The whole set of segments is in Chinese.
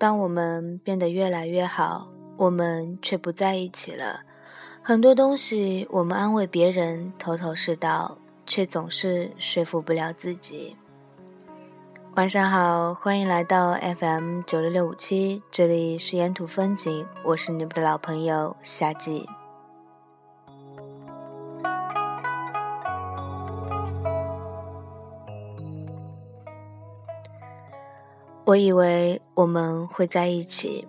当我们变得越来越好，我们却不在一起了。很多东西，我们安慰别人头头是道，却总是说服不了自己。晚上好，欢迎来到 FM 九六六五七，这里是沿途风景，我是你们的老朋友夏季。我以为我们会在一起。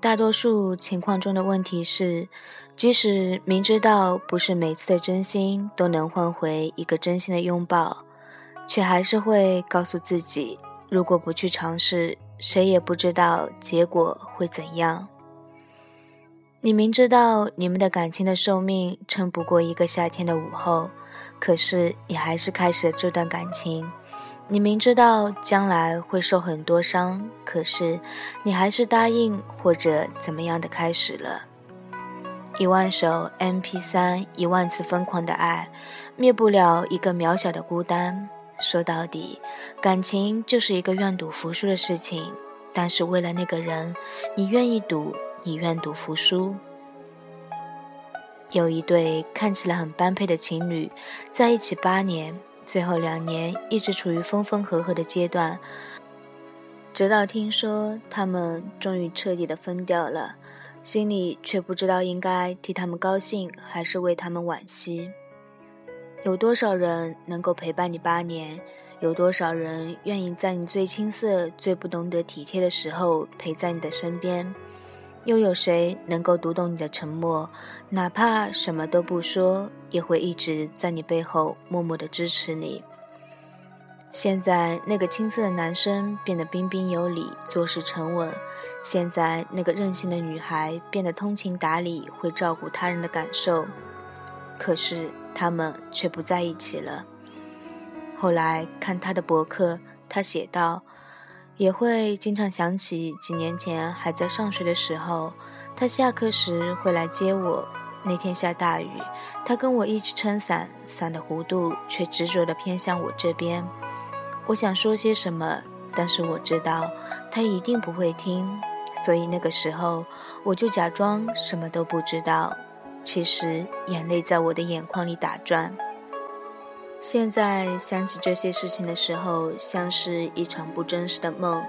大多数情况中的问题是，即使明知道不是每次的真心都能换回一个真心的拥抱，却还是会告诉自己，如果不去尝试，谁也不知道结果会怎样。你明知道你们的感情的寿命撑不过一个夏天的午后，可是你还是开始了这段感情。你明知道将来会受很多伤，可是你还是答应或者怎么样的开始了。一万首 MP3，一万次疯狂的爱，灭不了一个渺小的孤单。说到底，感情就是一个愿赌服输的事情。但是为了那个人，你愿意赌，你愿赌服输。有一对看起来很般配的情侣，在一起八年。最后两年一直处于分分合合的阶段，直到听说他们终于彻底的分掉了，心里却不知道应该替他们高兴还是为他们惋惜。有多少人能够陪伴你八年？有多少人愿意在你最青涩、最不懂得体贴的时候陪在你的身边？又有谁能够读懂你的沉默？哪怕什么都不说，也会一直在你背后默默的支持你。现在那个青涩的男生变得彬彬有礼，做事沉稳；现在那个任性的女孩变得通情达理，会照顾他人的感受。可是他们却不在一起了。后来看他的博客，他写道。也会经常想起几年前还在上学的时候，他下课时会来接我。那天下大雨，他跟我一起撑伞，伞的弧度却执着地偏向我这边。我想说些什么，但是我知道他一定不会听，所以那个时候我就假装什么都不知道。其实眼泪在我的眼眶里打转。现在想起这些事情的时候，像是一场不真实的梦，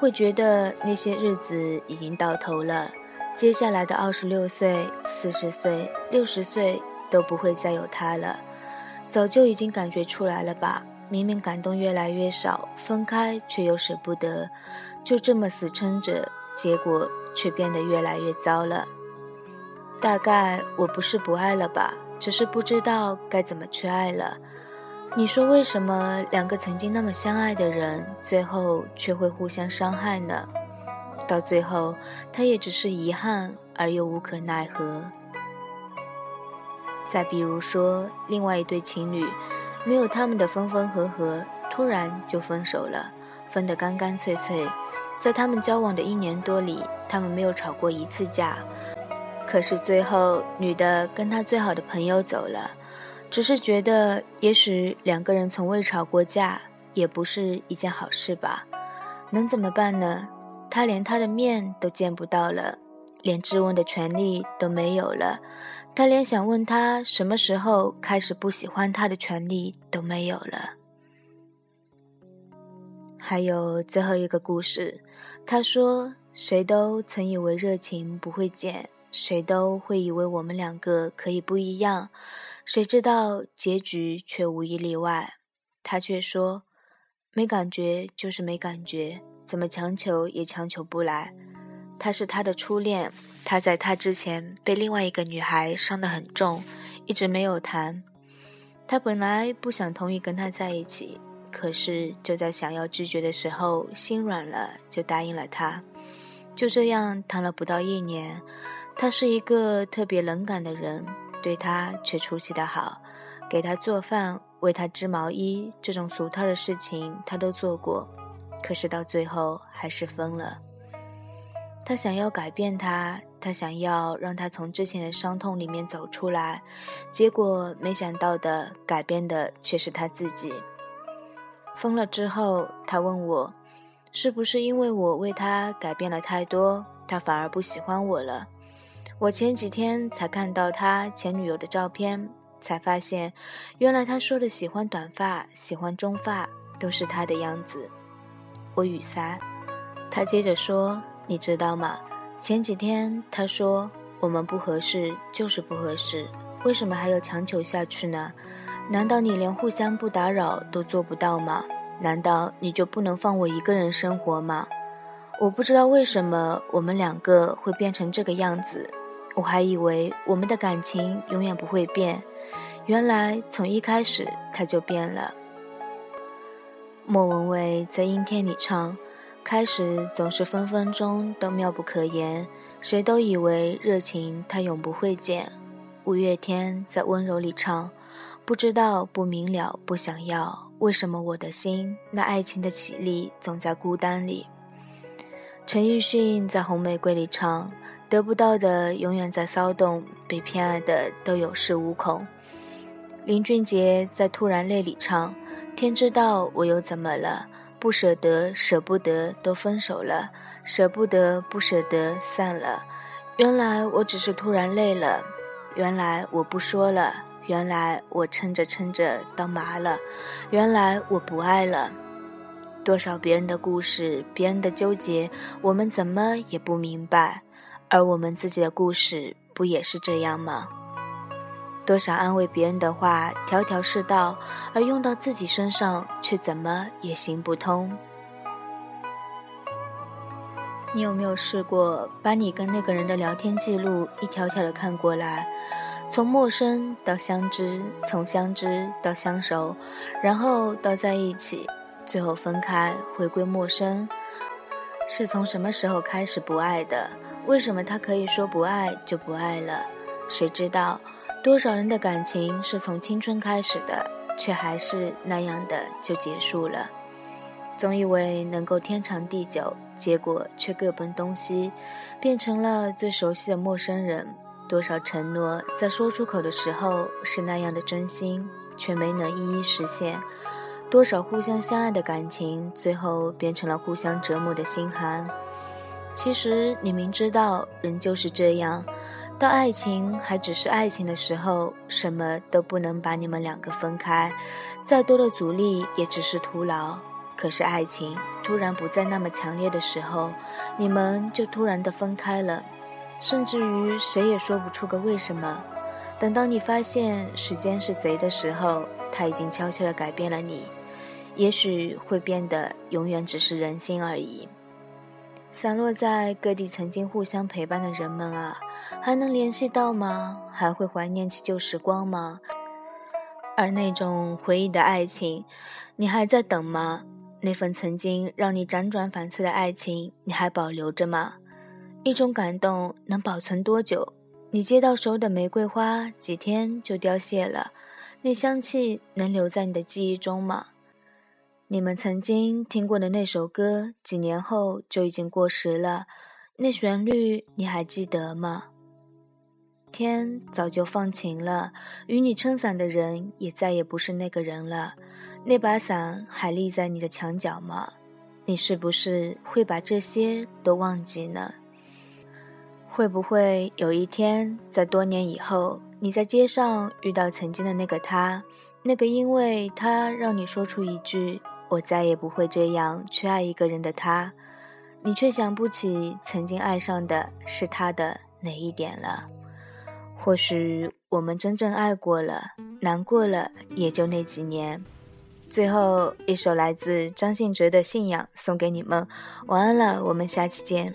会觉得那些日子已经到头了。接下来的二十六岁、四十岁、六十岁都不会再有他了，早就已经感觉出来了吧？明明感动越来越少，分开却又舍不得，就这么死撑着，结果却变得越来越糟了。大概我不是不爱了吧，只是不知道该怎么去爱了。你说为什么两个曾经那么相爱的人，最后却会互相伤害呢？到最后，他也只是遗憾而又无可奈何。再比如说，另外一对情侣，没有他们的分分合合，突然就分手了，分得干干脆脆。在他们交往的一年多里，他们没有吵过一次架。可是最后，女的跟她最好的朋友走了。只是觉得，也许两个人从未吵过架，也不是一件好事吧？能怎么办呢？他连他的面都见不到了，连质问的权利都没有了，他连想问他什么时候开始不喜欢他的权利都没有了。还有最后一个故事，他说：“谁都曾以为热情不会减，谁都会以为我们两个可以不一样。”谁知道结局却无一例外，他却说：“没感觉就是没感觉，怎么强求也强求不来。”他是他的初恋，他在他之前被另外一个女孩伤得很重，一直没有谈。他本来不想同意跟他在一起，可是就在想要拒绝的时候，心软了，就答应了他。就这样谈了不到一年，他是一个特别冷感的人。对他却出奇的好，给他做饭，为他织毛衣，这种俗套的事情他都做过，可是到最后还是分了。他想要改变他，他想要让他从之前的伤痛里面走出来，结果没想到的改变的却是他自己。疯了之后，他问我，是不是因为我为他改变了太多，他反而不喜欢我了？我前几天才看到他前女友的照片，才发现，原来他说的喜欢短发、喜欢中发，都是他的样子。我语塞。他接着说：“你知道吗？前几天他说我们不合适，就是不合适，为什么还要强求下去呢？难道你连互相不打扰都做不到吗？难道你就不能放我一个人生活吗？我不知道为什么我们两个会变成这个样子，我还以为我们的感情永远不会变，原来从一开始他就变了。”莫文蔚在阴天里唱，开始总是分分钟都妙不可言，谁都以为热情它永不会减。五月天在温柔里唱，不知道不明了不想要，为什么我的心那爱情的绮丽总在孤单里。陈奕迅在红玫瑰里唱，得不到的永远在骚动，被偏爱的都有恃无恐。林俊杰在突然泪里唱。天知道我又怎么了？不舍得，舍不得，都分手了；舍不得，不舍得，散了。原来我只是突然累了，原来我不说了，原来我撑着撑着到麻了，原来我不爱了。多少别人的故事，别人的纠结，我们怎么也不明白，而我们自己的故事，不也是这样吗？多少安慰别人的话，条条是道，而用到自己身上，却怎么也行不通。你有没有试过，把你跟那个人的聊天记录一条条的看过来，从陌生到相知，从相知到相熟，然后到在一起，最后分开，回归陌生？是从什么时候开始不爱的？为什么他可以说不爱就不爱了？谁知道？多少人的感情是从青春开始的，却还是那样的就结束了。总以为能够天长地久，结果却各奔东西，变成了最熟悉的陌生人。多少承诺在说出口的时候是那样的真心，却没能一一实现。多少互相相爱的感情，最后变成了互相折磨的心寒。其实你明知道，人就是这样。到爱情还只是爱情的时候，什么都不能把你们两个分开，再多的阻力也只是徒劳。可是爱情突然不再那么强烈的时候，你们就突然的分开了，甚至于谁也说不出个为什么。等到你发现时间是贼的时候，他已经悄悄的改变了你，也许会变得永远只是人心而已。散落在各地曾经互相陪伴的人们啊，还能联系到吗？还会怀念起旧时光吗？而那种回忆的爱情，你还在等吗？那份曾经让你辗转反侧的爱情，你还保留着吗？一种感动能保存多久？你接到手的玫瑰花，几天就凋谢了，那香气能留在你的记忆中吗？你们曾经听过的那首歌，几年后就已经过时了。那旋律你还记得吗？天早就放晴了，与你撑伞的人也再也不是那个人了。那把伞还立在你的墙角吗？你是不是会把这些都忘记呢？会不会有一天，在多年以后，你在街上遇到曾经的那个他，那个因为他让你说出一句。我再也不会这样去爱一个人的他，你却想不起曾经爱上的是他的哪一点了。或许我们真正爱过了，难过了也就那几年。最后一首来自张信哲的《信仰》送给你们，晚安了，我们下期见。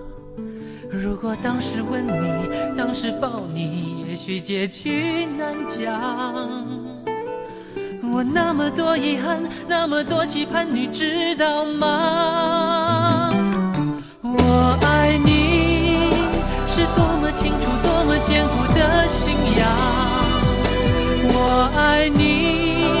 如果当时吻你，当时抱你，也许结局难讲。我那么多遗憾，那么多期盼，你知道吗？我爱你是多么清楚，多么坚固的信仰。我爱你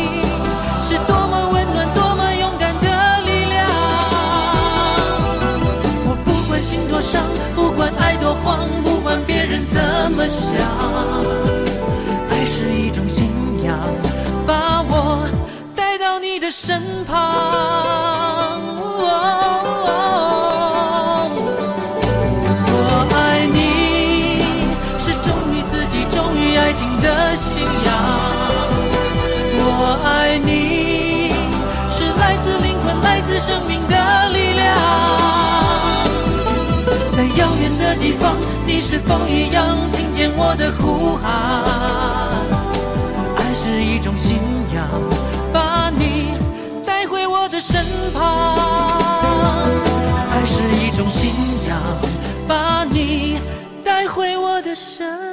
么想，爱是一种信仰，把我带到你的身旁。我爱你是忠于自己，忠于爱情的信仰。我爱你是来自灵魂，来自生命的力量。在遥远的地方，你是否一样见我的呼喊？爱是一种信仰，把你带回我的身旁。爱是一种信仰，把你带回我的身